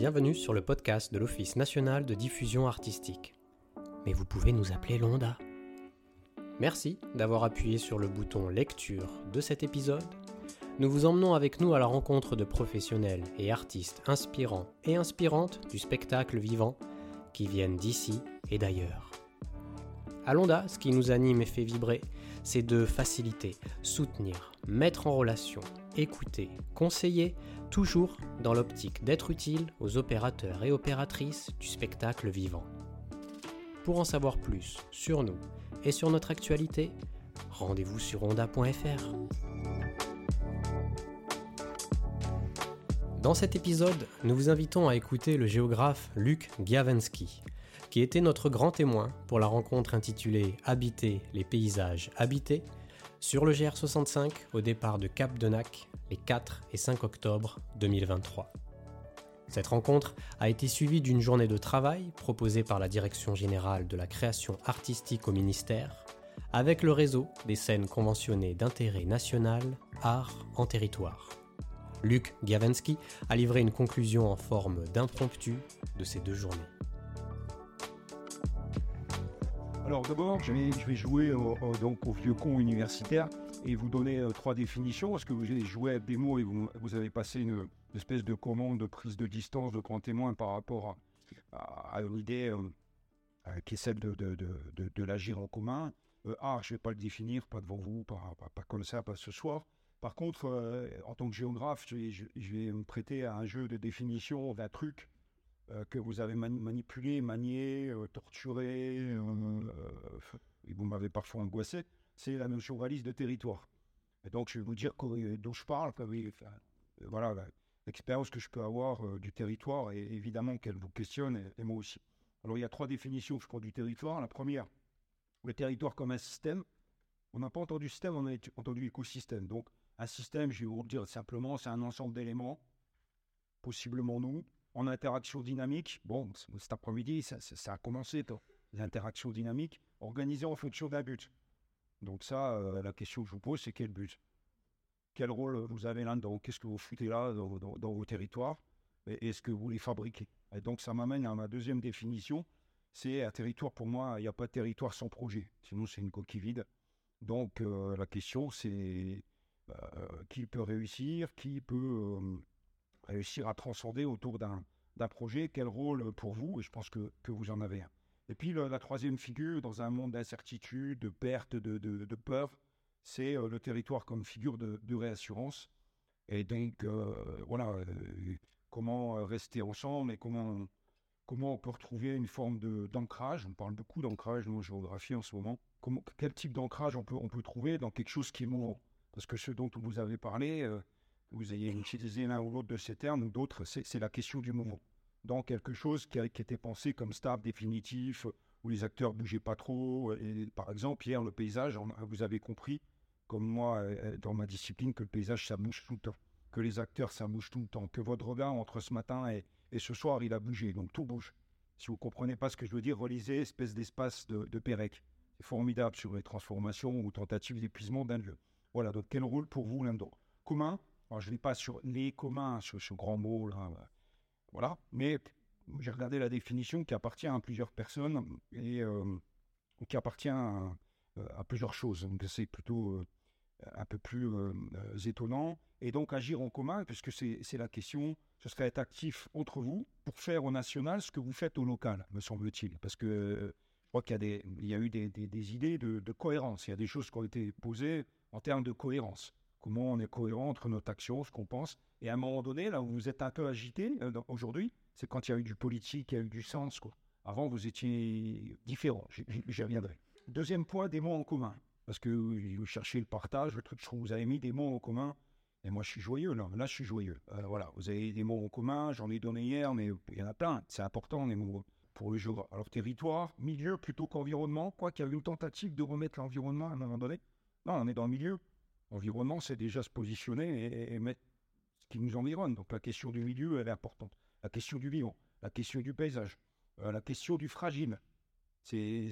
Bienvenue sur le podcast de l'Office national de diffusion artistique. Mais vous pouvez nous appeler Londa. Merci d'avoir appuyé sur le bouton lecture de cet épisode. Nous vous emmenons avec nous à la rencontre de professionnels et artistes inspirants et inspirantes du spectacle vivant qui viennent d'ici et d'ailleurs. À Londa, ce qui nous anime et fait vibrer, c'est de faciliter, soutenir, mettre en relation, écouter, conseiller, toujours dans l'optique d'être utile aux opérateurs et opératrices du spectacle vivant. Pour en savoir plus sur nous et sur notre actualité, rendez-vous sur onda.fr. Dans cet épisode, nous vous invitons à écouter le géographe Luc Giavensky, qui était notre grand témoin pour la rencontre intitulée Habiter les paysages habités sur le GR65 au départ de Cap de Nac les 4 et 5 octobre 2023. Cette rencontre a été suivie d'une journée de travail proposée par la Direction générale de la création artistique au ministère, avec le réseau des scènes conventionnées d'intérêt national Art en territoire. Luc Gavensky a livré une conclusion en forme d'impromptu de ces deux journées. Alors d'abord, je vais, jouer au, donc au vieux con universitaire et vous donner euh, trois définitions parce que vous avez joué à des mots et vous, avez passé une, espèce de commande de prise de distance de grand témoin par rapport à, une idée euh, euh, qui est celle de, l'agir en commun. ah, je ne vais pas le définir, pas devant vous, pas, comme ça, pas ce soir. Par contre, en tant que géographe, je, vais me prêter à un jeu de définition d'un truc euh, que vous avez manipulé, manié, euh, torturé, euh, et vous m'avez parfois angoissé, c'est la notion réaliste de territoire. Et donc, je vais vous dire d'où je parle. voilà, l'expérience que je peux avoir du territoire, et évidemment qu'elle vous questionne, et, moi aussi. Alors, il y a trois définitions je prends du territoire. La première, le territoire comme un système. On n'a pas entendu système, on a entendu écosystème. Donc, un système, je vais vous le dire simplement, c'est un ensemble d'éléments, possiblement nous, en interaction dynamique. Bon, cet après-midi, ça, a commencé, l'interaction dynamique, organisée en fonction d'un but. Donc ça, euh, la question que je vous pose, c'est quel but? Quel rôle vous avez là-dedans? Qu'est-ce que vous foutez là dans, vos territoires? Et est-ce que vous les fabriquez? Et donc ça m'amène à ma deuxième définition, c'est un territoire, pour moi, il n'y a pas de territoire sans projet. Sinon, c'est une coquille vide. Donc euh, la question, c'est euh, qui peut réussir, qui peut réussir à transcender autour d'un projet. Quel rôle pour vous? Et je pense que, que vous en avez un. Et puis la troisième figure, dans un monde d'incertitude, de perte, de, de, peur, c'est euh, le territoire comme figure de, réassurance. Et donc, euh, voilà, euh, comment rester ensemble et comment, comment on peut retrouver une forme d'ancrage. On parle beaucoup d'ancrage en géographie en ce moment. Quel type d'ancrage on peut, on peut trouver dans quelque chose qui est mouvant Parce que ce dont vous avez parlé, vous ayez utilisé l'un ou l'autre de ces termes ou d'autres, c'est la question du moment. Dans quelque chose qui, était pensé comme stable, définitif, où les acteurs ne bougeaient pas trop. Par exemple, hier, le paysage, vous avez compris, comme moi, euh, dans ma discipline, que le paysage, ça bouge tout le temps. Que les acteurs, ça bouge tout le temps. Que votre regard entre ce matin et, ce soir, il a bougé. Donc tout bouge. Si vous ne comprenez pas ce que je veux dire, relisez espèce d'espace de, de Pérec. C'est formidable sur les transformations ou tentatives d'épuisement d'un lieu. Voilà, donc quel rôle pour vous là-dedans Commun, alors, je ne l'ai pas sur les communs, sur ce grand mot là. Euh, voilà. Mais j'ai regardé la définition qui appartient à plusieurs personnes et euh, qui appartient à, plusieurs choses. Donc, c'est plutôt euh, un peu plus étonnant. Et donc, agir en commun, puisque c'est la question, ce serait être actif entre vous pour faire au national ce que vous faites au local, me semble-t-il. Parce que je crois qu'il y a, y a eu des, idées de, cohérence. Il y a des choses qui ont été posées en termes de cohérence comment on est cohérent entre notre action, ce qu'on pense. Et à un moment donné, là où vous êtes un peu agité euh, aujourd'hui, c'est quand il y a eu du politique, il y a eu du sens. Quoi. Avant, vous étiez différent. J'y reviendrai. Deuxième point, des mots en commun. Parce que vous cherchez le partage, le truc, je trouve vous avez mis des mots en commun. Et moi, je suis joyeux, là. Là, je suis joyeux. Euh, voilà, vous avez des mots en commun, j'en ai donné hier, mais il y en a plein. C'est important, les mots pour le géographe. Alors, territoire, milieu plutôt qu'environnement. Quoi qu'il y a eu une tentative de remettre l'environnement à un moment donné. Non, on est dans le milieu. Environnement, c'est déjà se positionner et, mettre ce qui nous environne. Donc la question du milieu, elle est importante. La question du vivant, la question du paysage, euh, la question du fragile. C'est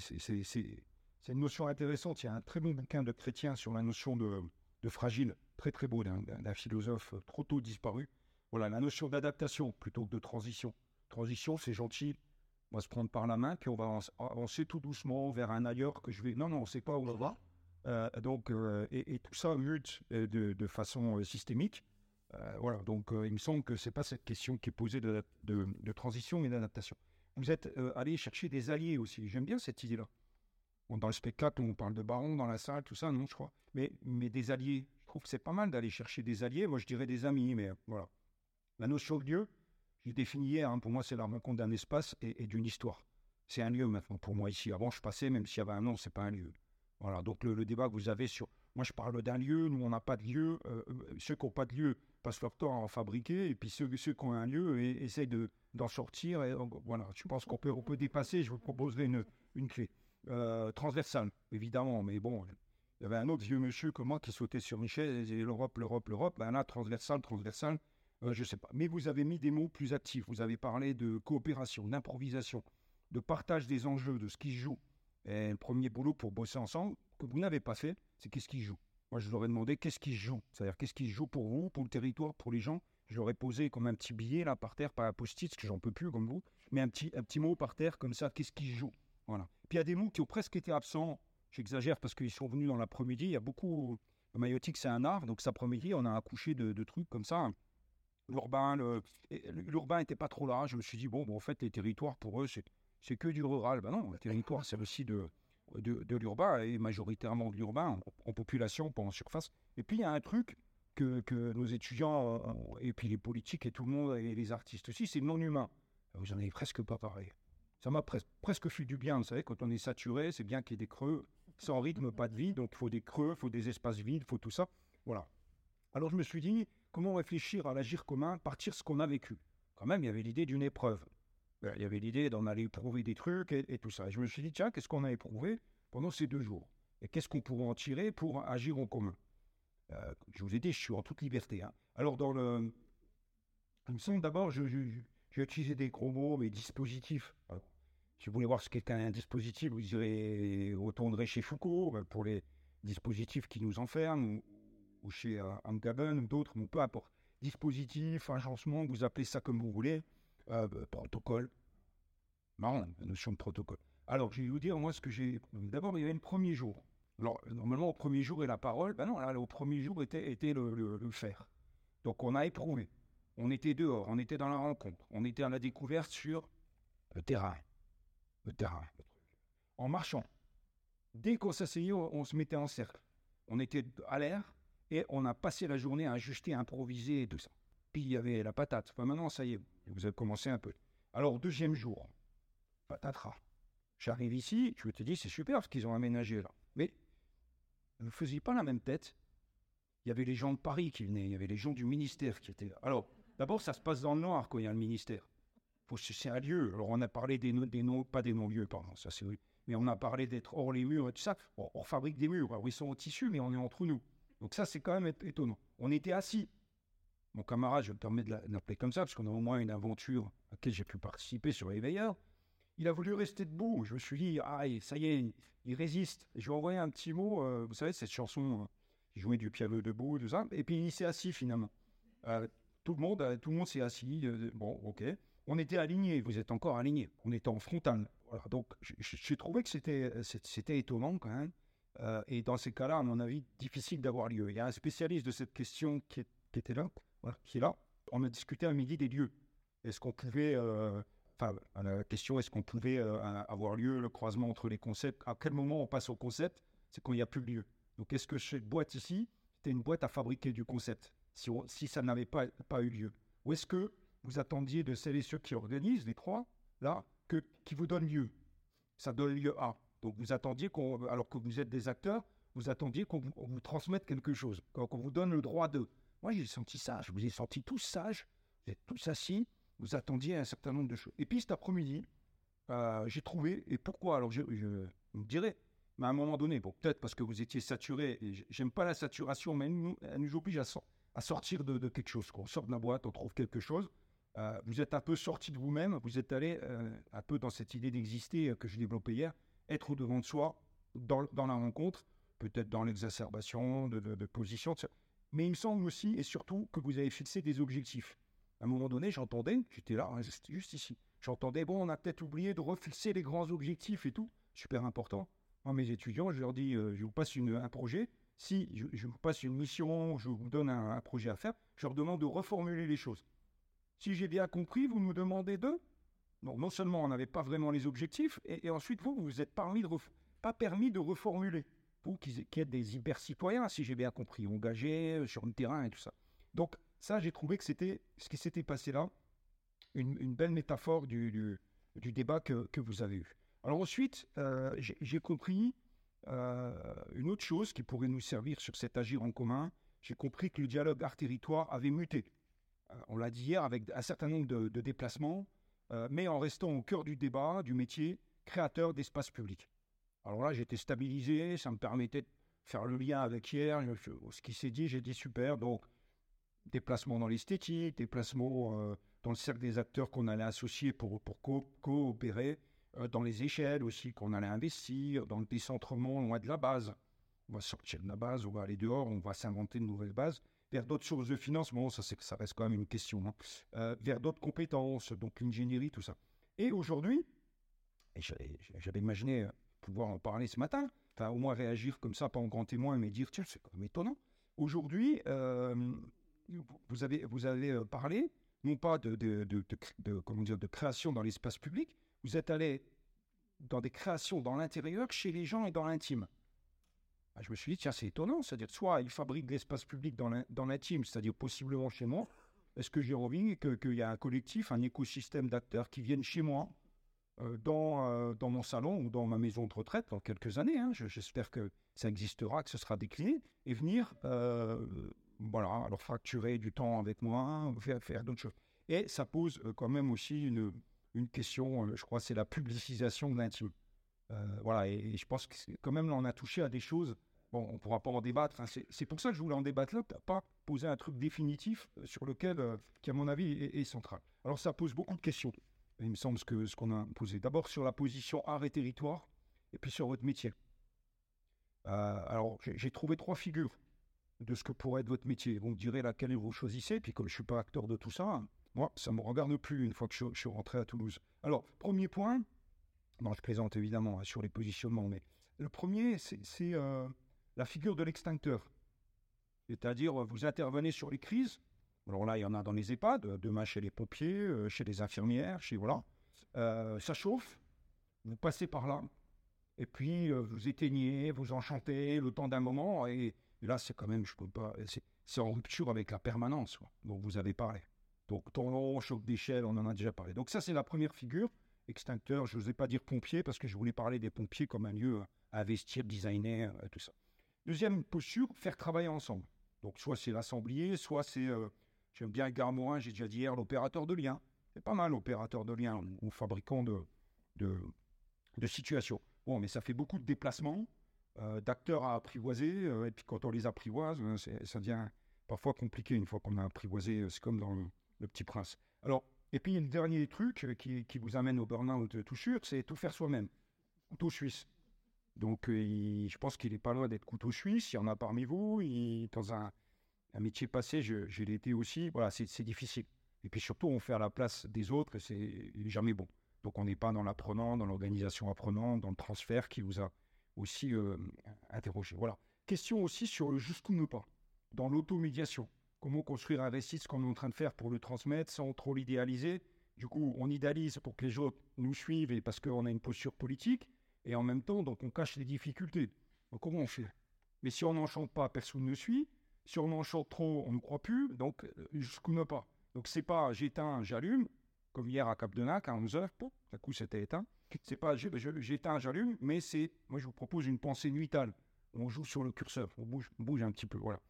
une notion intéressante. Il y a un très bon bouquin de chrétien sur la notion de, fragile, très très beau, d'un philosophe trop tôt disparu. Voilà, la notion d'adaptation plutôt que de transition. Transition, c'est gentil, on va se prendre par la main, puis on va avancer tout doucement vers un ailleurs que je vais. Non, non, on ne sait pas où on va. Euh, donc, euh, et, tout ça mute euh, de, façon systémique. voilà, donc il me semble que ce n'est pas cette question qui est posée de, transition mais d'adaptation. Vous êtes allé chercher des alliés aussi. J'aime bien cette idée-là. dans le spectacle, on parle de baron dans la salle, tout ça, non, je crois. Mais, mais des alliés, je trouve que c'est pas mal d'aller chercher des alliés. Moi, je dirais des amis, mais voilà. La notion de lieu, je l'ai définie hier. Hein. pour moi, c'est la rencontre d'un espace et, d'une histoire. C'est un lieu maintenant pour moi ici. Avant, je passais, même s'il y avait un nom, c'est pas un lieu. Voilà. Donc le, débat que vous avez sur, moi, je parle d'un lieu. Nous, on n'a pas de lieu. Euh, euh, ceux qui n'ont pas de lieu passent leur temps à en fabriquer, et puis ceux, qui ont un lieu et, essayent de d'en sortir. Et, voilà. Je pense qu'on peut, on peut dépasser. Je vous proposerai une, une clé euh, transversale, évidemment. Mais bon, il y avait un autre vieux monsieur comme moi qui sautait sur Michel et disait l'Europe, l'Europe, l'Europe. Ben là, transversal, transversal. Euh, je ne sais pas. Mais vous avez mis des mots plus actifs. Vous avez parlé de coopération, d'improvisation, de partage des enjeux, de ce qui se joue. Le premier boulot pour bosser ensemble, que vous n'avez pas fait, c'est qu'est-ce qui se joue? Moi, je leur ai demandé qu'est-ce qui se joue? C'est-à-dire qu'est-ce qui se joue pour vous, pour le territoire, pour les gens? Je leur ai posé comme un petit billet là par terre, pas un post-it, parce que j'en peux plus comme vous, mais un petit, un petit mot par terre comme ça, qu'est-ce qui se joue? Voilà. Puis il y a des mots qui ont presque été absents. J'exagère parce qu'ils sont venus dans l'après-midi. Il y a beaucoup. Le maïotique, c'est un art, donc cet après-midi, on a accouché de, de trucs comme ça l'urbain, l'urbain n'était pas trop là. Je me suis dit, bon, bon, en fait, les territoires, pour eux, c'est que du rural. Ben non, le territoire, c'est aussi de, de, l'urbain, et majoritairement de l'urbain, en, population, pas en surface. Et puis, il y a un truc que, que, nos étudiants, euh, et puis les politiques et tout le monde, et les artistes aussi, c'est non humain. Vous n'en avez presque pas parlé. Ça m'a presque, fait du bien, vous savez, quand on est saturé, c'est bien qu'il y ait des creux. Sans rythme, pas de vie, donc il faut des creux, il faut des espaces vides, il faut tout ça. Voilà. Alors je me suis dit, comment réfléchir à l'agir commun, partir ce qu'on a vécu? Quand même, il y avait l'idée d'une épreuve. Ben, il y avait l'idée d'en aller éprouver des trucs et, tout ça. Et je me suis dit, tiens, qu'est-ce qu'on a éprouvé pendant ces deux jours? Et qu'est-ce qu'on pourrait en tirer pour agir en commun? Euh, Je vous ai dit, je suis en toute liberté. Hein. Alors, dans le. Il me semble d'abord, j'ai utilisé des gros mots, mais dispositifs. si vous voulez voir ce qu'est un dispositif, vous irez, retournerez chez Foucault ben, pour les dispositifs qui nous enferment, ou chez euh, Amgaben ou d'autres, mais peu importe. Dispositif, agencement, vous appelez ça comme vous voulez, euh, bah, protocole. Marrant, la notion de protocole. Alors, je vais vous dire, moi, ce que j'ai. D'abord, il y avait le premier jour. Alors, normalement, au premier jour est la parole. Ben non, là, au premier jour était, le, le, faire. Donc, on a éprouvé. On était dehors, on était dans la rencontre, on était à la découverte sur le terrain. Le terrain. En marchant. Dès qu'on s'asseyait, on se mettait en cercle. On était à l'air, et on a passé la journée à ajuster, improviser et tout ça. Puis il y avait la patate. Enfin, maintenant, ça y est, vous avez commencé un peu. Alors, deuxième jour, patatras. J'arrive ici, je te dis, c'est super ce qu'ils ont aménagé là. Mais ne faisiez pas la même tête. Il y avait les gens de Paris qui venaient, il y avait les gens du ministère qui étaient là. Alors, d'abord, ça se passe dans le noir quand il y a le ministère. C'est un lieu. Alors, on a parlé des, des noms, pas des non-lieux, pardon, ça c'est. Mais on a parlé d'être hors les murs et tout ça. on fabrique des murs. Alors, ils sont au tissu, mais on est entre nous. Donc ça, c'est quand même étonnant. On était assis. Mon camarade, je me permets de l'appeler comme ça, parce qu'on a au moins une aventure à laquelle j'ai pu participer sur les. Il a voulu rester debout. Je me suis dit, ah, ça y est, il résiste. je lui ai envoyé un petit mot, euh, vous savez, cette chanson, euh, il jouait du piano debout, tout ça. Et puis il s'est assis finalement. Euh, tout le monde, tout le monde s'est assis. bon, ok. On était alignés. Vous êtes encore alignés. On était en frontal. Donc j'ai trouvé que c'était étonnant quand même. Euh, et dans ces cas-là, à mon avis, difficile d'avoir lieu. Il y a un spécialiste de cette question qui, était là, qui est là. On a discuté à midi des lieux. Est-ce qu'on pouvait, euh, enfin, la question, est-ce qu'on pouvait euh, avoir lieu le croisement entre les concepts? À quel moment on passe au concept? C'est quand il n'y a plus de lieu. Donc, est-ce que cette boîte ici, c'était une boîte à fabriquer du concept, si, ça n'avait pas, eu lieu? Ou est-ce que vous attendiez de celles et ceux qui organisent, les trois, là, que, qui vous donnent lieu? Ça donne lieu à. Donc vous attendiez qu'on, alors que vous êtes des acteurs, vous attendiez qu'on vous, transmette quelque chose, qu'on vous donne le droit de. Moi, j'ai senti ça, je vous ai senti tous sages, vous êtes tous assis, vous attendiez un certain nombre de choses. Et puis cet après-midi, euh, j'ai trouvé, et pourquoi? Alors je, me dirais, mais à un moment donné, bon, peut-être parce que vous étiez saturé, j'aime pas la saturation, mais elle nous, oblige à, sortir de, quelque chose. Quand on sort de la boîte, on trouve quelque chose. Euh, vous êtes un peu sorti de vous-même, vous êtes allé euh, un peu dans cette idée d'exister que je développais hier être au devant de soi dans, la rencontre, peut-être dans l'exacerbation de, de, position. Mais il me semble aussi et surtout que vous avez fixé des objectifs. À un moment donné, j'entendais, j'étais là, hein, c'était juste ici. J'entendais, bon, on a peut-être oublié de refixer les grands objectifs et tout. Super important. Moi, mes étudiants, je leur dis, euh, je vous passe un projet. Si je, vous passe une mission, je vous donne un, projet à faire, je leur demande de reformuler les choses. Si j'ai bien compris, vous nous demandez de. Non, non seulement on n'avait pas vraiment les objectifs, et, ensuite vous, vous êtes pas permis de reformuler. Qui, qui êtes des hyper-citoyens, si j'ai bien compris, engagés euh, sur le terrain et tout ça. Donc, ça, j'ai trouvé que c'était ce qui s'était passé là, une, belle métaphore du, débat que, vous avez eu. Alors ensuite, euh, j'ai compris euh, une autre chose qui pourrait nous servir sur cet agir en commun. J'ai compris que le dialogue art-territoire avait muté. On l'a dit hier avec un certain nombre de, de déplacements, mais en restant au cœur du débat, du métier, créateur d'espace public. Alors là, j'étais stabilisé, ça me permettait de faire le lien avec hier, ce qui s'est dit, j'ai dit super, donc déplacement dans l'esthétique, déplacement euh, dans le cercle des acteurs qu'on allait associer pour, pour coopérer, euh, dans les échelles aussi qu'on allait investir, dans le décentrement loin de la base. On va sortir de la base, on va aller dehors, on va s'inventer de nouvelles bases, vers d'autres sources de financement, ça, ça reste quand même une question, hein. euh, vers d'autres compétences, donc l'ingénierie, tout ça. Et aujourd'hui, j'avais imaginé pouvoir en parler ce matin, enfin au moins réagir comme ça, pas en grand témoin, mais dire, tiens, c'est quand même étonnant. Aujourd'hui, vous avez, vous avez euh, parlé, non pas de, de, de, comment dire, de création dans l'espace public, vous êtes allé dans des créations dans l'intérieur, chez les gens et dans l'intime. Ah, je me suis dit, tiens, c'est étonnant, c'est-à-dire soit ils fabriquent de l'espace public dans l'intime, c'est-à-dire possiblement chez moi, est-ce que j'ai envie qu'il y a un collectif, un écosystème d'acteurs qui viennent chez moi, euh, dans, euh, dans mon salon ou dans ma maison de retraite dans quelques années, hein, j'espère que ça existera, que ce sera décliné, et venir voilà, alors fracturer du temps avec moi, faire, faire d'autres choses. Et ça pose euh, quand même aussi une, une question, euh, je crois, c'est la publicisation de l'intime. Euh, voilà, et, je pense que quand même, là, on a touché à des choses. Bon, on ne pourra pas en débattre. Hein, c'est pour ça que je voulais en débattre là, pas poser un truc définitif sur lequel, qui à mon avis est, central. Alors, ça pose beaucoup de questions. Il me semble ce qu'on ce a posé. D'abord sur la position art et territoire, et puis sur votre métier. alors, j'ai trouvé trois figures de ce que pourrait être votre métier. Vous me direz laquelle vous choisissez, puis comme je ne suis pas acteur de tout ça, moi, ça ne me regarde plus une fois que je, suis rentré à Toulouse. Alors, premier point, bon, je présente évidemment hein, sur les positionnements, mais le premier, c'est euh, la figure de l'extincteur. C'est-à-dire, vous intervenez sur les crises. Alors là, il y en a dans les EHPAD, demain chez les pompiers, euh, chez les infirmières, chez voilà. Euh, ça chauffe, vous passez par là, et puis vous éteignez, vous enchantez le temps d'un moment, et là, c'est quand même, je peux pas, c'est en rupture avec la permanence dont vous avez parlé. Donc, ton choc d'échelle, on en a déjà parlé. Donc, ça, c'est la première figure. Extincteur, je n'osais pas dire pompier parce que je voulais parler des pompiers comme un lieu à investir, designer, euh, tout ça. Deuxième posture, faire travailler ensemble. Donc, soit c'est l'assemblier, soit c'est, euh, j'aime bien Gare Morin, j'ai déjà dit hier, l'opérateur de lien. C'est pas mal, l'opérateur de lien, ou fabricant de, de, situations. Bon, mais ça fait beaucoup de déplacements. Euh, d'acteurs à apprivoiser. Euh, et puis quand on les apprivoise, euh, ça devient parfois compliqué une fois qu'on a apprivoisé. C'est comme dans le, Petit Prince. Alors, et puis le dernier truc qui, qui vous amène au burn-out tout sûr, c'est tout faire soi-même. Couteau suisse. Donc, je pense qu'il n'est pas loin d'être couteau suisse. Il y en a parmi vous. dans un, un, métier passé, je, je été aussi. Voilà, c'est difficile. Et puis surtout, on fait à la place des autres c'est jamais bon. Donc, on n'est pas dans l'apprenant, dans l'organisation apprenant, dans le transfert qui vous a aussi euh, interroger. Voilà. Question aussi sur le jusqu'où ne pas, dans l'automédiation. Comment construire un récit, ce qu'on est en train de faire pour le transmettre sans trop l'idéaliser? Du coup, on idéalise pour que les autres nous suivent et parce qu'on a une posture politique. Et en même temps, donc, on cache les difficultés. Donc, comment on fait? Mais si on n'en chante pas, personne ne suit. Si on en chante trop, on ne croit plus. Donc, euh, jusqu'où ne pas. Donc, c'est pas j'éteins, j'allume, comme hier à Cap de Nac à 11h, d'un coup c'était éteint. C'est pas j'éteins, j'allume, mais c'est, moi je vous propose une pensée nuitale. On joue sur le curseur, on bouge, bouge un petit peu, voilà.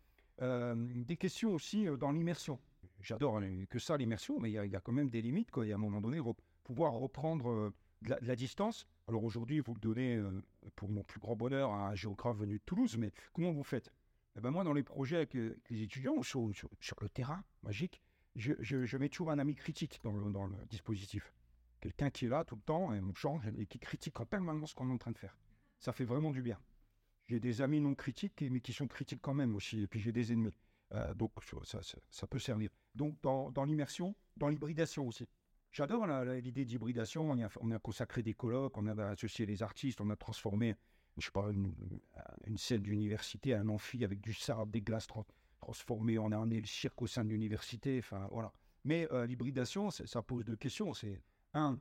Euh, des questions aussi euh, dans l'immersion. J'adore que ça, l'immersion, mais il y, a quand même des limites, quoi. Y a un moment donné, pouvoir reprendre de, la, distance. Alors aujourd'hui, vous le donnez, pour mon plus grand bonheur, à un géographe venu de Toulouse, mais comment vous faites? Eh ben Moi, dans les projets avec les étudiants, sur, le terrain magique, je, mets toujours un ami critique dans le dispositif. Quelqu'un qui est là tout le temps et on change et qui critique en permanence ce qu'on est en train de faire. Ça fait vraiment du bien. J'ai des amis non critiques, mais qui sont critiques quand même aussi. Et puis j'ai des ennemis. Euh, donc ça, peut servir. Donc dans, dans l'immersion, dans l'hybridation aussi. J'adore l'idée d'hybridation. On, on, a consacré des colloques, on a associé les artistes, on a transformé, je sais pas, une, scène d'université, un amphi avec du sable, des glaces transformées. On a amené le cirque au sein de l'université. Enfin, voilà. Mais euh, l'hybridation, ça pose deux questions. C'est un,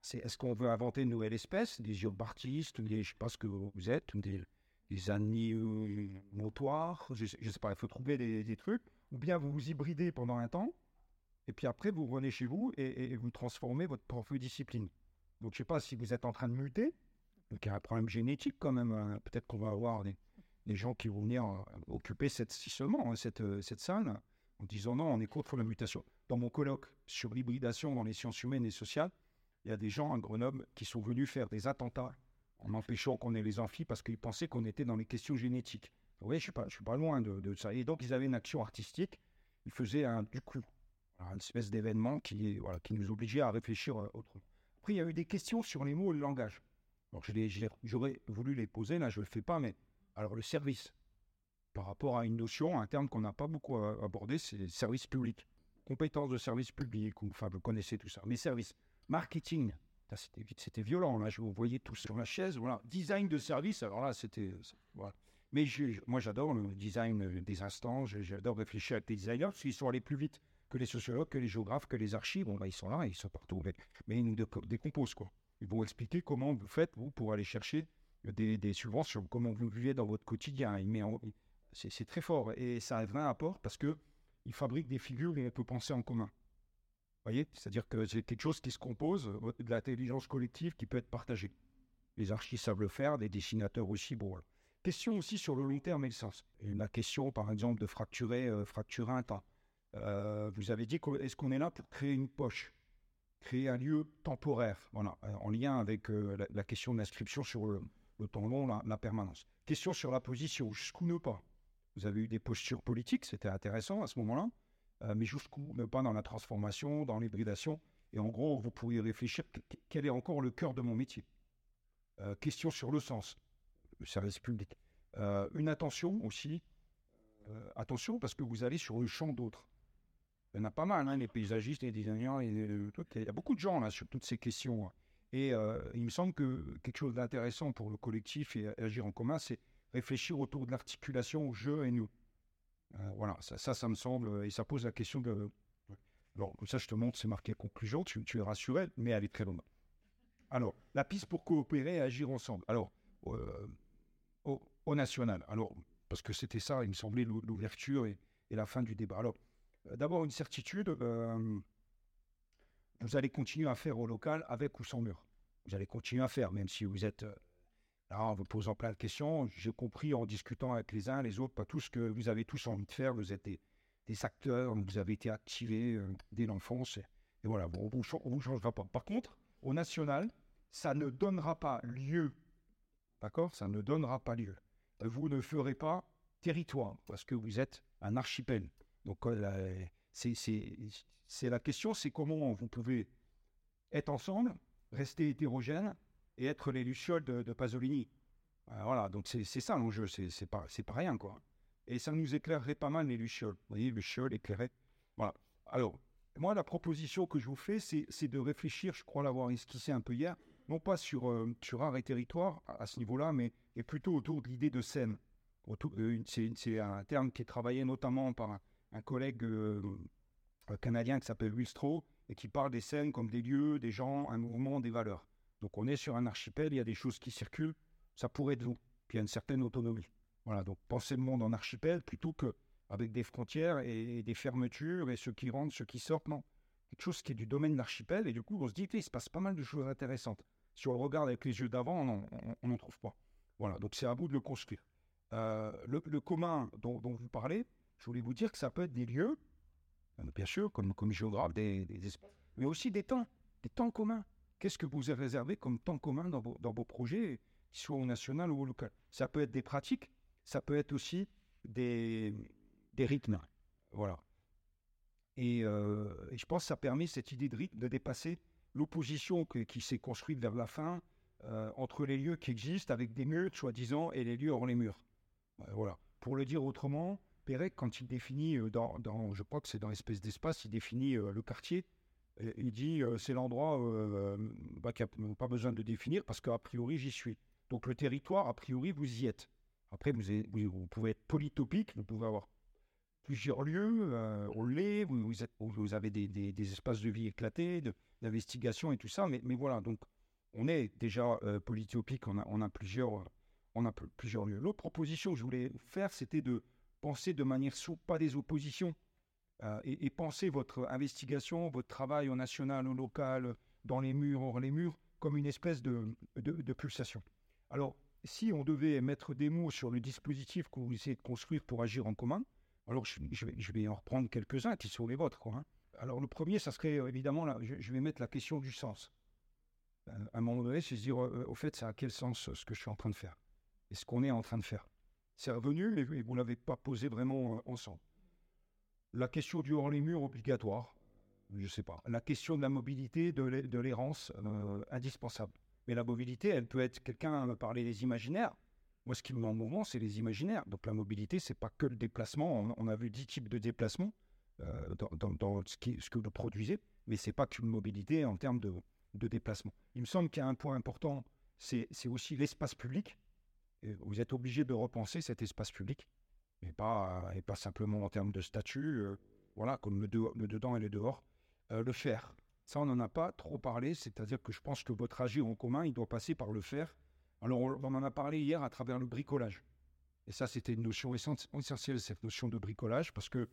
c'est est-ce qu'on veut inventer une nouvelle espèce, des artistes, des, je sais pas ce que vous êtes, des, des animaux je, je sais pas, il faut trouver des trucs, ou bien vous vous hybridez pendant un temps, et puis après, vous revenez chez vous et, vous transformez votre propre discipline. Donc, je ne sais pas si vous êtes en train de muter. Donc, il y a un problème génétique quand même. Hein. Peut-être qu'on va avoir des, gens qui vont venir euh, occuper cette, hein, cette, euh, cette salle en disant non, on est contre la mutation. Dans mon colloque sur l'hybridation dans les sciences humaines et sociales, il y a des gens à Grenoble qui sont venus faire des attentats en empêchant qu'on ait les amphis parce qu'ils pensaient qu'on était dans les questions génétiques. Vous voyez, je ne suis, pas loin de, ça. Et donc, ils avaient une action artistique. Ils faisaient un, du coup une espèce d'événement qui, qui nous obligeait à réfléchir euh, autrement. Après, il y a eu des questions sur les mots et le langage. Alors, j'aurais voulu les poser, là, je ne le fais pas, mais alors le service, par rapport à une notion, un terme qu'on n'a pas beaucoup euh, abordé, c'est service public. Compétence de service public, ou, enfin, vous connaissez tout ça. Mais service, marketing, c'était violent, là, je vous voyais tous sur la chaise, voilà. Design de service, alors là, c'était. Voilà. Mais moi, j'adore le design des instants, j'adore réfléchir avec les designers, parce qu'ils sont allés plus vite que les sociologues, que les géographes, que les archives. Bah, ils sont là, ils sont partout. Mais ils nous décomposent, quoi. Ils vont expliquer comment vous faites, vous, pour aller chercher des, des subventions, comment vous vivez dans votre quotidien. C'est très fort. Et ça a un vrai apport parce que ils fabriquent des figures et on peut penser en commun. Vous voyez? C'est-à-dire que c'est quelque chose qui se compose de l'intelligence collective qui peut être partagée. Les archives savent le faire, des dessinateurs aussi. Bon, Question aussi sur le long terme et le sens. La question, par exemple, de fracturer, euh, fracturer un temps. Euh, vous avez dit est-ce qu'on est là pour créer une poche, créer un lieu temporaire, voilà, euh, en lien avec euh, la, question de l'inscription sur le, temps long, la, permanence. Question sur la position, jusqu'où ne pas Vous avez eu des postures politiques, c'était intéressant à ce moment-là, mais jusqu'où ne pas dans la transformation, dans l'hybridation Et en gros, vous pourriez réfléchir quel est encore le cœur de mon métier? Question sur le sens, le service public. une attention aussi, attention parce que vous allez sur le champ d'autres. Il y en a pas mal, hein, les paysagistes, les designers, il y a beaucoup de gens là sur toutes ces questions. Hein. Et euh, il me semble que quelque chose d'intéressant pour le collectif et agir en commun, c'est réfléchir autour de l'articulation je et nous. Euh, voilà, ça, ça, me semble, et ça pose la question de. Alors, ça, je te montre, c'est marqué conclusion, tu, es rassuré, mais elle est très longue. Alors, la piste pour coopérer et agir ensemble. Alors, euh, au, national. Alors, parce que c'était ça, il me semblait l'ouverture et, et, la fin du débat. Alors, euh, d'abord une certitude, euh, vous allez continuer à faire au local avec ou sans mur. Vous allez continuer à faire, même si vous êtes euh, là en vous posant plein de questions. J'ai compris en discutant avec les uns, les autres, pas tous, que vous avez tous envie de faire. Vous êtes des, acteurs, vous avez été activés dès l'enfance. Et, voilà, on ne vous changera pas. Par contre, au national, ça ne donnera pas lieu, d'accord? Ça ne donnera pas lieu. Vous ne ferez pas territoire, parce que vous êtes un archipel. Donc, c'est la question, c'est comment vous pouvez être ensemble, rester hétérogène et être les lucioles de, Pasolini. Euh, voilà, donc c'est ça l'enjeu, c'est pas, pas rien, quoi. Et ça nous éclairerait pas mal, les lucioles. Vous voyez, lucioles éclairées. Voilà. Alors, moi, la proposition que je vous fais, c'est de réfléchir, je crois l'avoir esquissé un peu hier, non pas sur, euh, sur art et territoire à, ce niveau-là, mais plutôt autour de l'idée de scène. Euh, c'est un terme qui est travaillé notamment par un collègue euh, canadien qui s'appelle Will et qui parle des scènes comme des lieux, des gens, un mouvement, des valeurs. Donc on est sur un archipel, il y a des choses qui circulent, ça pourrait être vous. Puis il y a une certaine autonomie. Voilà, donc pensez le monde en archipel plutôt que avec des frontières et des fermetures et ceux qui rentrent, ceux qui sortent, non. Quelque chose qui est du domaine de l'archipel et du coup on se dit, il se passe pas mal de choses intéressantes. Si on le regarde avec les yeux d'avant, on n'en trouve pas. Voilà, donc c'est à vous de le construire. Euh, le, commun dont, vous parlez, je voulais vous dire que ça peut être des lieux, euh, bien sûr, comme, comme géographe, des, espaces, mais aussi des temps, des temps communs. Qu'est-ce que vous avez réservé comme temps commun dans vos, projets, qu'ils soient au national ou au local? Ça peut être des pratiques, ça peut être aussi des, rythmes. Voilà. Et, euh, je pense que ça permet cette idée de rythme de dépasser l'opposition qui s'est construite vers la fin euh, entre les lieux qui existent avec des murs, soi-disant, et les lieux hors les murs. voilà. Pour le dire autrement, Quand il définit, dans, dans, je crois que c'est dans l'espèce d'espace, il définit le quartier. il dit c'est l'endroit bah, qui n'a pas besoin de définir parce qu'a priori j'y suis. Donc le territoire, a priori, vous y êtes. Après, vous, pouvez être polytopique, vous pouvez avoir plusieurs lieux, euh, on l'est, vous, avez des, espaces de vie éclatés, d'investigation et tout ça, mais, voilà, donc on est déjà euh, polytopique, a, on a, plusieurs, on a plusieurs lieux. L'autre proposition que je voulais faire, c'était de penser de manière souple, pas des oppositions, euh, et, penser votre investigation, votre travail au national, au local, dans les murs, hors les murs, comme une espèce de, pulsation. Alors, si on devait mettre des mots sur le dispositif que vous essayez de construire pour agir en commun, alors je, vais, en reprendre quelques-uns qui sont les vôtres. Hein. Alors le premier, ça serait euh, évidemment, je, vais mettre la question du sens. Euh, à un moment donné, c'est se dire, au fait, ça a quel sens ce que je suis en train de faire? Et ce qu'on est en train de faire? C'est revenu, mais vous ne l'avez pas posé vraiment ensemble. La question du hors les murs obligatoire, je ne sais pas. La question de la mobilité, de l'errance, indispensable. Mais la mobilité, elle peut être, quelqu'un me parler des imaginaires. Moi, ce qui me met en mouvement, c'est les imaginaires. Donc la mobilité, c'est pas que le déplacement. On, a vu dix types de déplacements euh, dans, ce, que vous produisez, mais c'est pas qu'une mobilité en termes de, déplacement. Il me semble qu'il y a un point important, c'est aussi l'espace public. Vous êtes obligé de repenser cet espace public, et pas, simplement en termes de statut, euh, voilà, comme le, dedans et le dehors. Euh, le faire, ça, on n'en a pas trop parlé, c'est-à-dire que je pense que votre agir en commun, il doit passer par le faire. Alors, on, en a parlé hier à travers le bricolage. Et ça, c'était une notion essentielle, cette notion de bricolage, parce que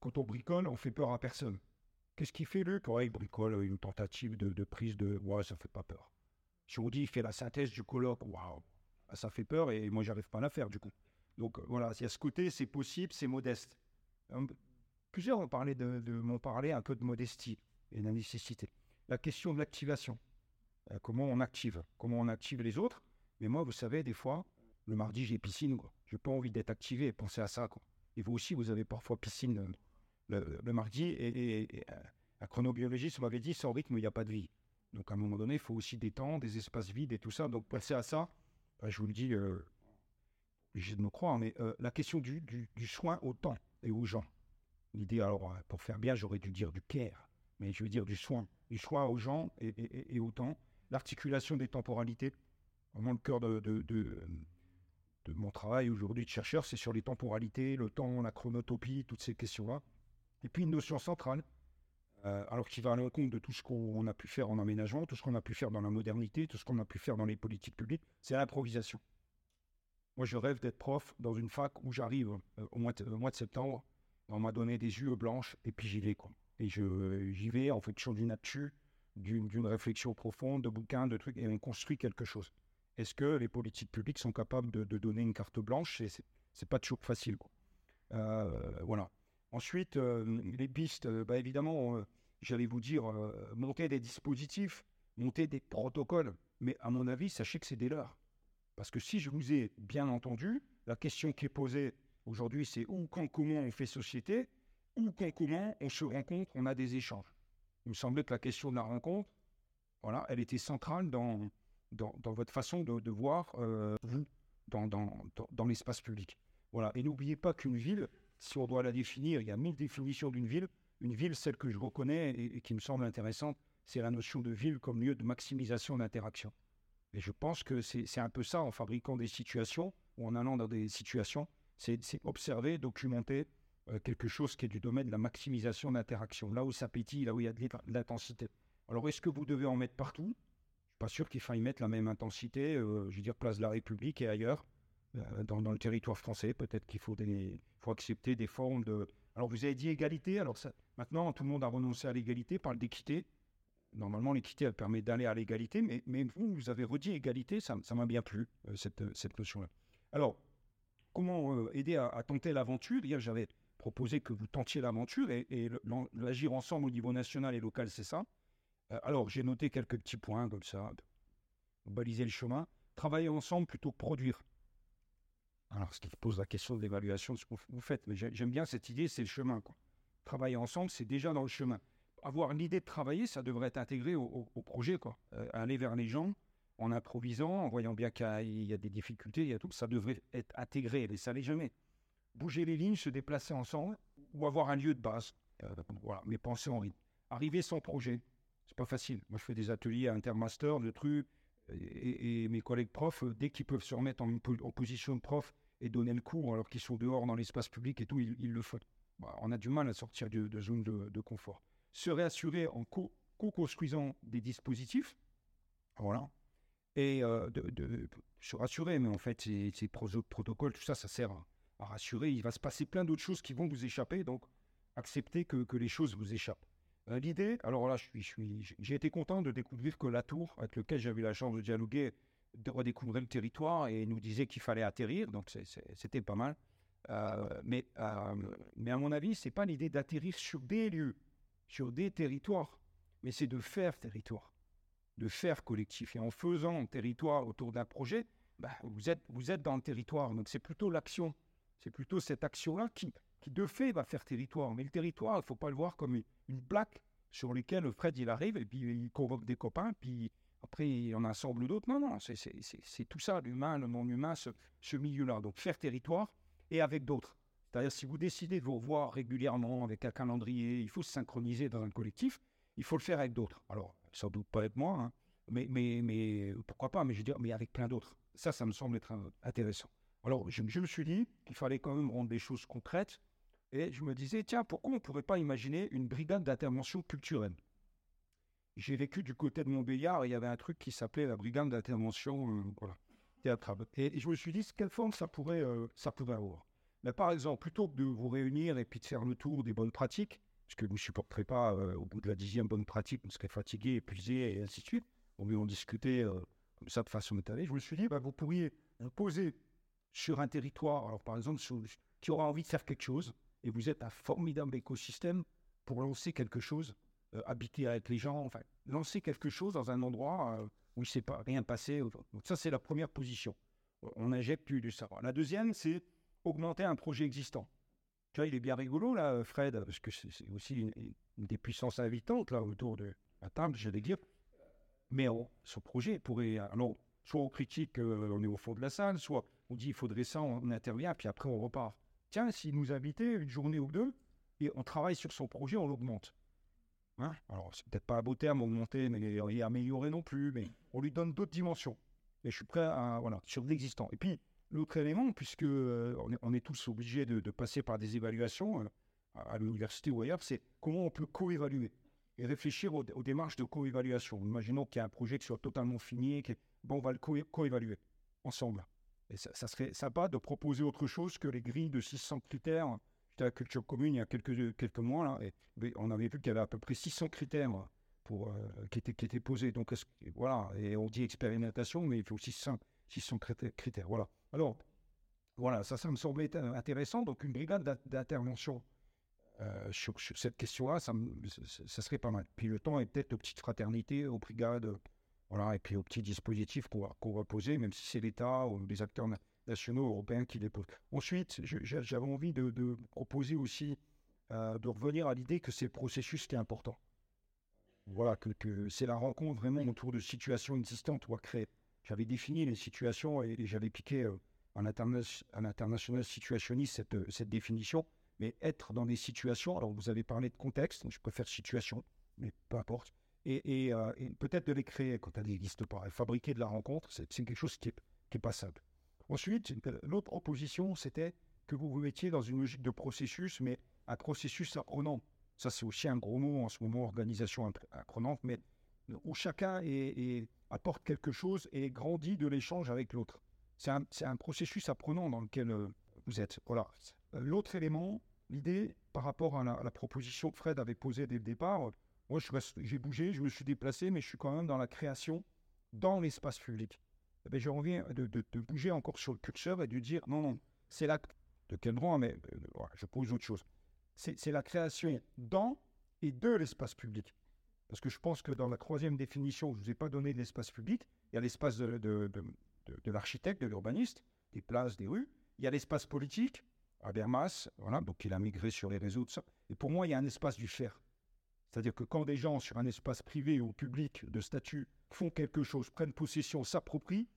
quand on bricole, on fait peur à personne. Qu'est-ce qu'il fait, Luc? Ouais, Il bricole une tentative de, prise de... Ouais, ça fait pas peur. Si on dit il fait la synthèse du colloque, waouh, ça fait peur et moi, j'arrive pas à la faire, du coup. Donc, voilà, il y a ce côté, c'est possible, c'est modeste. Plusieurs de, de m'ont parlé un peu de modestie et la nécessité. La question de l'activation. Euh, comment on active? Comment on active les autres? Mais moi, vous savez, des fois, le mardi, j'ai piscine. Je n'ai pas envie d'être activé. Pensez à ça. Quoi. Et vous aussi, vous avez parfois piscine le, mardi. Et, euh, un chronobiologiste m'avait dit, sans rythme, il n'y a pas de vie. Donc à un moment donné, il faut aussi des temps, des espaces vides et tout ça. Donc pensez à ça. Euh, je vous le dis, euh, obligé de me croire, mais la question du, soin au temps et aux gens. L'idée, alors, pour faire bien, j'aurais dû dire du care mais je veux dire du soin, du soin aux gens et, au temps, l'articulation des temporalités. Vraiment le cœur de, mon travail aujourd'hui de chercheur, c'est sur les temporalités, le temps, la chronotopie, toutes ces questions-là. Et puis une notion centrale, euh, alors qui va à l'encontre de tout ce qu'on a pu faire en aménagement, tout ce qu'on a pu faire dans la modernité, tout ce qu'on a pu faire dans les politiques publiques, c'est l'improvisation. Moi, je rêve d'être prof dans une fac où j'arrive euh, au, mois de, septembre, on m'a donné des yeux blanches et puis j'y vais. Quoi. Et j'y vais en fonction d'une nature, d'une réflexion profonde, de bouquins, de trucs, et on construit quelque chose. Est-ce que les politiques publiques sont capables de, donner une carte blanche? C'est pas toujours facile. Euh, voilà. Ensuite, les pistes, bah, évidemment, j'allais vous dire, monter des dispositifs, monter des protocoles. Mais à mon avis, sachez que c'est des leurs. Parce que si je vous ai bien entendu, la question qui est posée aujourd'hui, c'est où, quand, comment on fait société où, quand, comment on se rencontre, on a des échanges. Il me semblait que la question de la rencontre, voilà, elle était centrale dans, dans, votre façon de, voir euh, vous dans, dans, l'espace public. Voilà. Et n'oubliez pas qu'une ville, si on doit la définir, il y a mille définitions d'une ville. Une ville, celle que je reconnais et, qui me semble intéressante, c'est la notion de ville comme lieu de maximisation d'interaction. Et je pense que c'est un peu ça en fabriquant des situations ou en allant dans des situations, c'est observer, documenter, euh, quelque chose qui est du domaine de la maximisation d'interaction, là où ça pétille, là où il y a de l'intensité. Alors, est-ce que vous devez en mettre partout? Je ne suis pas sûr qu'il faille mettre la même intensité, euh, je veux dire, place de la République et ailleurs, euh, dans, le territoire français. Peut-être qu'il faut, faut accepter des formes de... Alors, vous avez dit égalité, alors ça, maintenant, tout le monde a renoncé à l'égalité, parle d'équité. Normalement, l'équité, permet d'aller à l'égalité, mais, vous, vous avez redit égalité, ça m'a bien plu, cette, cette notion-là. Alors, comment aider à, tenter l'aventure? Hier, j'avais proposer que vous tentiez l'aventure et, l'agir ensemble au niveau national et local, c'est ça. Euh, alors, j'ai noté quelques petits points comme ça, baliser le chemin. Travailler ensemble plutôt que produire. Alors, ce qui pose la question de l'évaluation de ce que vous faites, mais j'aime bien cette idée, c'est le chemin. Quoi. Travailler ensemble, c'est déjà dans le chemin. Avoir l'idée de travailler, ça devrait être intégré au, projet. Quoi. Euh, aller vers les gens en improvisant, en voyant bien qu'il y, a des difficultés, il y a tout, ça devrait être intégré, mais ça l'est jamais bouger les lignes, se déplacer ensemble, ou avoir un lieu de base. Euh, voilà, mais penser en rythme. Arriver sans projet, c'est pas facile. Moi, je fais des ateliers intermaster, de trucs, et, mes collègues profs, euh, dès qu'ils peuvent se remettre en, position de prof et donner le cours alors qu'ils sont dehors dans l'espace public et tout, ils, le font. Bah, on a du mal à sortir de, zone de, confort. Se réassurer en co-construisant des dispositifs, voilà, et euh, de, se rassurer, mais en fait, ces, protocoles, tout ça, ça sert à, rassurer. Il va se passer plein d'autres choses qui vont vous échapper, donc acceptez que les choses vous échappent. Euh, l'idée, alors là, j'ai été content de découvrir que la tour, avec laquelle j'avais la chance de dialoguer, de redécouvrir le territoire et nous disait qu'il fallait atterrir, donc c'était pas mal. Euh, mais, euh, mais à mon avis, c'est pas l'idée d'atterrir sur des lieux, sur des territoires, mais c'est de faire territoire, de faire collectif. Et en faisant territoire autour d'un projet, bah, vous, êtes, vous êtes dans le territoire. Donc c'est plutôt l'action, c'est plutôt cette action-là qui, qui de fait va faire territoire. Mais le territoire, il ne faut pas le voir comme une, une plaque sur laquelle Fred il arrive et puis il convoque des copains, puis après il en assemble d'autres. Non, non, c'est tout ça, l'humain, le non-humain, ce, ce milieu-là. Donc faire territoire et avec d'autres. C'est-à-dire si vous décidez de vous revoir régulièrement avec un calendrier, il faut se synchroniser dans un collectif, il faut le faire avec d'autres. Alors, sans doute pas avec moi, hein, mais, mais, mais pourquoi pas, mais je veux dire, mais avec plein d'autres. Ça, ça me semble être intéressant. Alors, je me suis dit qu'il fallait quand même rendre des choses concrètes et je me disais, tiens, pourquoi on ne pourrait pas imaginer une brigade d'intervention culturelle? J'ai vécu du côté de Montbéliard il y avait un truc qui s'appelait la brigade d'intervention euh, théâtrale. Et, je me suis dit, quelle forme ça pourrait, euh, ça avoir? Par exemple, plutôt que de vous réunir et puis de faire le tour des bonnes pratiques, parce que vous ne supporterez pas, euh, au bout de la dixième bonne pratique, vous serez fatigué, épuisé et ainsi de suite, on va en discuter comme ça de façon étalée, je me suis dit, bah, vous pourriez poser sur un territoire, alors par exemple, qui aura envie de faire quelque chose, et vous êtes un formidable écosystème pour lancer quelque chose, euh, habiter avec les gens, enfin, lancer quelque chose dans un endroit euh, où il ne s'est pas rien passé. Donc ça, c'est la première position. On injecte du, savoir. La deuxième, c'est augmenter un projet existant. Tu vois, il est bien rigolo, là, Fred, parce que c'est aussi une, des puissances invitantes, là, autour de la table, j'allais dire. Mais ce projet pourrait... Alors, soit on critique, euh, on est au fond de la salle, soit on dit il faudrait ça, on intervient, puis après on repart tiens, s'il nous invitait une journée ou deux, et on travaille sur son projet, on l'augmente. Hein? Alors, c'est peut-être pas un beau terme, augmenter, mais et améliorer non plus, mais on lui donne d'autres dimensions. Et je suis prêt à, voilà, sur l'existant. Et puis, l'autre élément, puisque euh, on, est, tous obligés de, passer par des évaluations euh, à l'université ou ailleurs, c'est comment on peut co-évaluer et réfléchir aux, démarches de co-évaluation. Imaginons qu'il y a un projet qui soit totalement fini, bon, on va le co-évaluer ensemble. Et ça, serait sympa de proposer autre chose que les grilles de 600 critères. J'étais à culture commune il y a quelques, mois, là, et on avait vu qu'il y avait à peu près 600 critères euh, qui, étaient, posés. Donc, voilà, et on dit expérimentation, mais il faut aussi 600, 600 critères. Voilà. Alors, voilà, ça, me semblait intéressant. Donc, une brigade d'intervention euh, sur, cette question-là, ça, serait pas mal. Puis le temps est peut-être de petites fraternités, aux brigades voilà, et puis aux petits dispositifs qu'on va, poser, même si c'est l'État ou les acteurs nationaux européens qui les posent. Ensuite, j'avais envie de, proposer aussi euh, de revenir à l'idée que c'est le processus qui est important. Voilà, que, c'est la rencontre vraiment autour de situations existantes ou à créer. J'avais défini les situations et, j'avais piqué euh, international situationniste cette, cette définition, mais être dans des situations, alors vous avez parlé de contexte, je préfère situation, mais peu importe euh, et, peut-être de les créer quand elles n'existent pas. Et fabriquer de la rencontre, c'est quelque chose qui est, qui est passable. Ensuite, l'autre proposition, c'était que vous vous mettiez dans une logique de processus, mais un processus apprenant. Ça, c'est aussi un gros mot en ce moment, organisation apprenante, mais où chacun apporte quelque chose et grandit de l'échange avec l'autre. C'est un, un, processus apprenant dans lequel euh, vous êtes. Voilà. Euh, l'autre élément, l'idée par rapport à la, à la, proposition que Fred avait posée dès le départ, moi, j'ai bougé, je me suis déplacé, mais je suis quand même dans la création, dans l'espace public. Eh ben, j'ai envie de, bouger encore sur le curseur et de dire non, non, c'est l'acte. De quel droit Mais euh, je pose autre chose. C'est la création dans et de l'espace public. Parce que je pense que dans la troisième définition, je ne vous ai pas donné de l'espace public. Il y a l'espace de, de, de l'architecte, de l'urbaniste, des places, des rues. Il y a l'espace politique, Habermas, voilà, donc il a migré sur les réseaux, de ça. Et pour moi, il y a un espace du faire. C'est-à-dire que quand des gens sur un espace privé ou public de statut font quelque chose, prennent possession, s'approprient,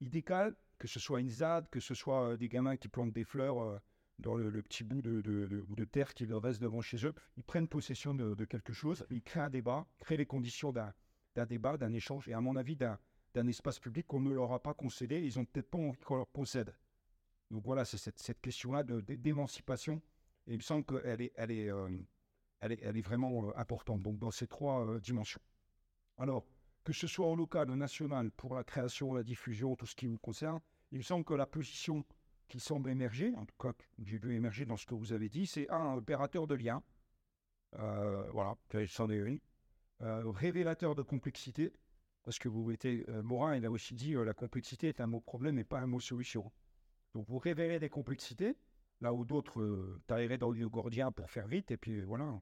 ils décalent, que ce soit une ZAD, que ce soit euh, des gamins qui plantent des fleurs euh, dans le, petit bout de, terre qui leur reste devant chez eux, ils prennent possession de, quelque chose, ils créent un débat, créent les conditions d'un débat, d'un échange, et à mon avis, d'un espace public qu'on ne leur a pas concédé. Ils n'ont peut-être pas envie qu'on leur possède. Donc voilà, c'est cette, question-là d'émancipation. Et il me semble qu'elle est, elle est, euh, elle est, vraiment euh, importante, donc dans ces trois euh, dimensions. Alors, que ce soit au local, au national, pour la création, la diffusion, tout ce qui vous concerne, il me semble que la position qui semble émerger, en tout cas j'ai vu émerger dans ce que vous avez dit, c'est un opérateur de lien. Euh, voilà, c'en est une. Euh, révélateur de complexité, parce que vous mettez, Morin, il a aussi dit la complexité est un mot problème et pas un mot solution. Donc vous révélez des complexités, là où d'autres euh, dans le gordien pour faire vite, et puis voilà,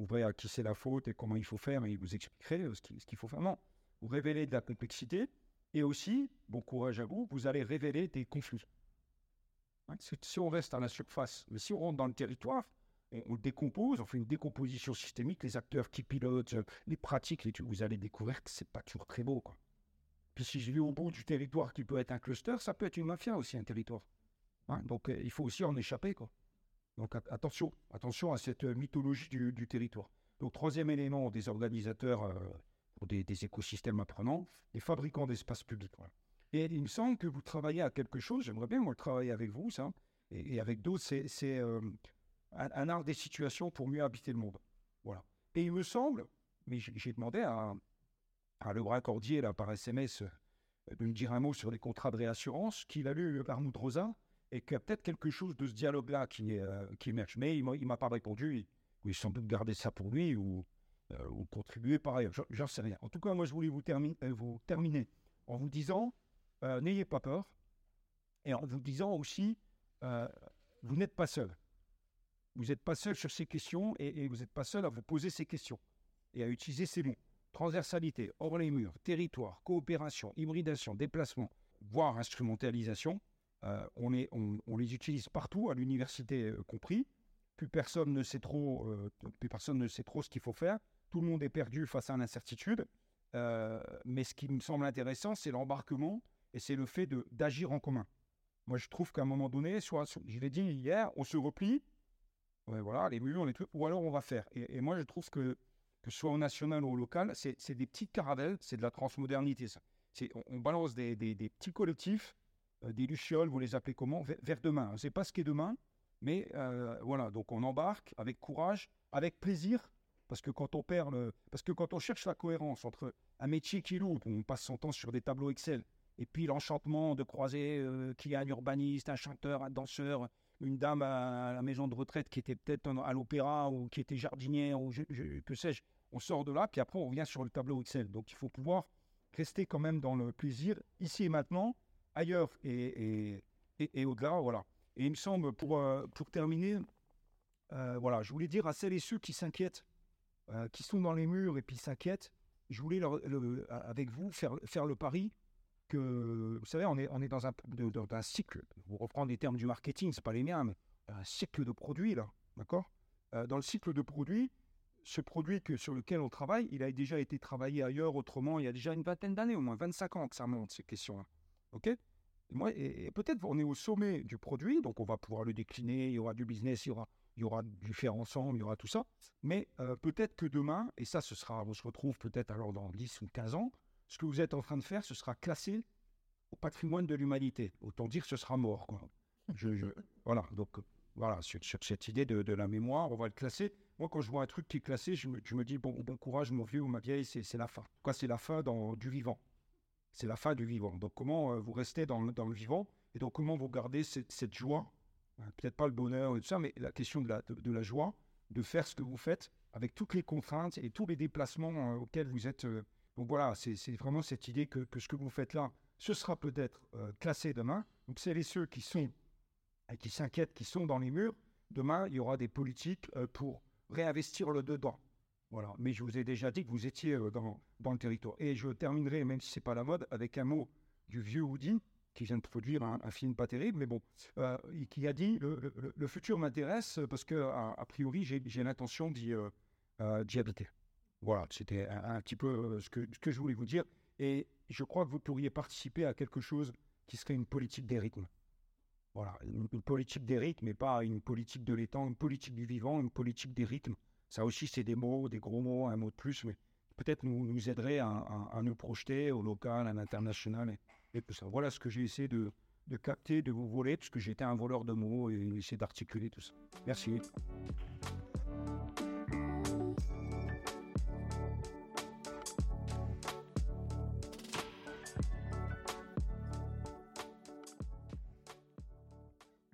vous verrez à qui c'est la faute et comment il faut faire, et il vous expliquerait ce qu'il faut faire. Non, vous révélez de la complexité, et aussi, bon courage à vous, vous allez révéler des conflits. Hein, si on reste à la surface, mais si on rentre dans le territoire, on, décompose, on fait une décomposition systémique, les acteurs qui pilotent, euh, les pratiques, vous allez découvrir que c'est pas toujours très beau. Puis si je vis au bout du territoire qui peut être un cluster, ça peut être une mafia aussi, un territoire. Hein, donc euh, il faut aussi en échapper. Quoi. Donc attention, attention à cette euh, mythologie du, territoire. Donc troisième élément des organisateurs pour des, écosystèmes apprenants, les fabricants d'espaces publics. Et il me semble que vous travaillez à quelque chose, j'aimerais bien moi travailler avec vous, ça, et, avec d'autres, c'est euh, un, art des situations pour mieux habiter le monde. Voilà. Et il me semble, mais j'ai demandé à, à Cordier, par SMS, euh, de me dire un mot sur les contrats de réassurance, qu'il a lu Arnaud Rosa, et qu'il y a peut-être quelque chose de ce dialogue-là qui, euh, qui émerge. Mais il ne m'a pas répondu, il sans doute garder ça pour lui, ou, ou contribuer par ailleurs, j'en sais rien. En tout cas, moi, je voulais vous, vous terminer en vous disant euh, n'ayez pas peur. Et en vous disant aussi, euh, vous n'êtes pas seul. Vous n'êtes pas seul sur ces questions et, vous n'êtes pas seul à vous poser ces questions et à utiliser ces mots. Transversalité, hors les murs, territoire, coopération, hybridation, déplacement, voire instrumentalisation. Euh, on, les utilise partout, à l'université compris. Plus personne ne sait trop, plus personne ne sait trop ce qu'il faut faire. Tout le monde est perdu face à l'incertitude. mais ce qui me semble intéressant, c'est l'embarquement et c'est le fait d'agir en commun. Moi, je trouve qu'à un moment donné, soit, je l'ai dit hier, on se replie, voilà, les murs, les trucs, ou alors on va faire. Et, moi, je trouve que, que soit au national ou au local, c'est des petites caravelles, c'est de la transmodernité. On, balance des, petits collectifs, euh, des lucioles, vous les appelez comment, vers, demain. Sait pas ce qu'est demain, mais euh, voilà, donc on embarque avec courage, avec plaisir, parce que quand on perd le, parce que quand on cherche la cohérence entre un métier qui lourd, on passe son temps sur des tableaux Excel, et puis l'enchantement de croiser euh, qui est un urbaniste, un chanteur, un danseur, une dame à, la maison de retraite qui était peut-être à l'opéra ou qui était jardinière ou que sais-je. On sort de là, puis après on revient sur le tableau Excel. Donc il faut pouvoir rester quand même dans le plaisir, ici et maintenant, ailleurs et, et, au-delà. Voilà. Et il me semble, pour, euh, pour terminer, euh, voilà, je voulais dire à celles et ceux qui s'inquiètent, qui sont dans les murs et puis s'inquiètent, je voulais avec vous faire, faire le pari que, vous savez, on est, on est dans, un, un cycle. Vous reprendre les termes du marketing, ce pas les miens, mais un cycle de produits, là. D'accord? Euh, Dans le cycle de produits, ce produit que, sur lequel on travaille, il a déjà été travaillé ailleurs, autrement, il y a déjà une vingtaine d'années, au moins 25 ans que ça monte, ces questions-là. OK? Moi, et, peut-être on est au sommet du produit, donc on va pouvoir le décliner, il y aura du business, il y aura, il y aura du faire ensemble, il y aura tout ça. Mais euh, peut-être que demain, et ça, ce sera, on se retrouve peut-être alors dans 10 ou 15 ans, ce que vous êtes en train de faire, ce sera classé au patrimoine de l'humanité. Autant dire ce sera mort. Voilà, donc voilà, sur, cette idée de, la mémoire, on va le classer. Moi, quand je vois un truc qui est classé, je me, dis, bon, bon courage, mon vieux ou ma vieille, c'est la fin. Quoi, c'est la fin dans, du vivant. C'est la fin du vivant. Donc, comment euh, vous restez dans, dans, le vivant et donc comment vous gardez cette, joie hein, Peut-être pas le bonheur et tout ça, mais la question de la, de, la joie, de faire ce que vous faites avec toutes les contraintes et tous les déplacements euh, auxquels vous êtes euh, donc voilà, c'est vraiment cette idée que, ce que vous faites là, ce sera peut-être classé demain. Donc c'est les ceux qui sont et qui s'inquiètent, qui sont dans les murs. Demain, il y aura des politiques pour réinvestir le dedans. Voilà. Mais je vous ai déjà dit que vous étiez euh, dans, dans, le territoire. Et je terminerai, même si c'est pas la mode, avec un mot du vieux Woody qui vient de produire un, film pas terrible, mais bon, qui a dit le, futur m'intéresse parce que a, priori j'ai l'intention d'y habiter. Voilà, c'était un, petit peu euh, ce que, ce que je voulais vous dire. Et je crois que vous pourriez participer à quelque chose qui serait une politique des rythmes. voilà, une, politique des rythmes, mais pas une politique de l'étang, une politique du vivant, une politique des rythmes. Ça aussi, c'est des mots, des gros mots, un mot de plus, mais peut-être nous, nous aiderait à, nous projeter au local, à l'international et, tout ça. Voilà ce que j'ai essayé de, capter, de vous voler, puisque j'étais un voleur de mots et essayer d'articuler tout ça. Merci.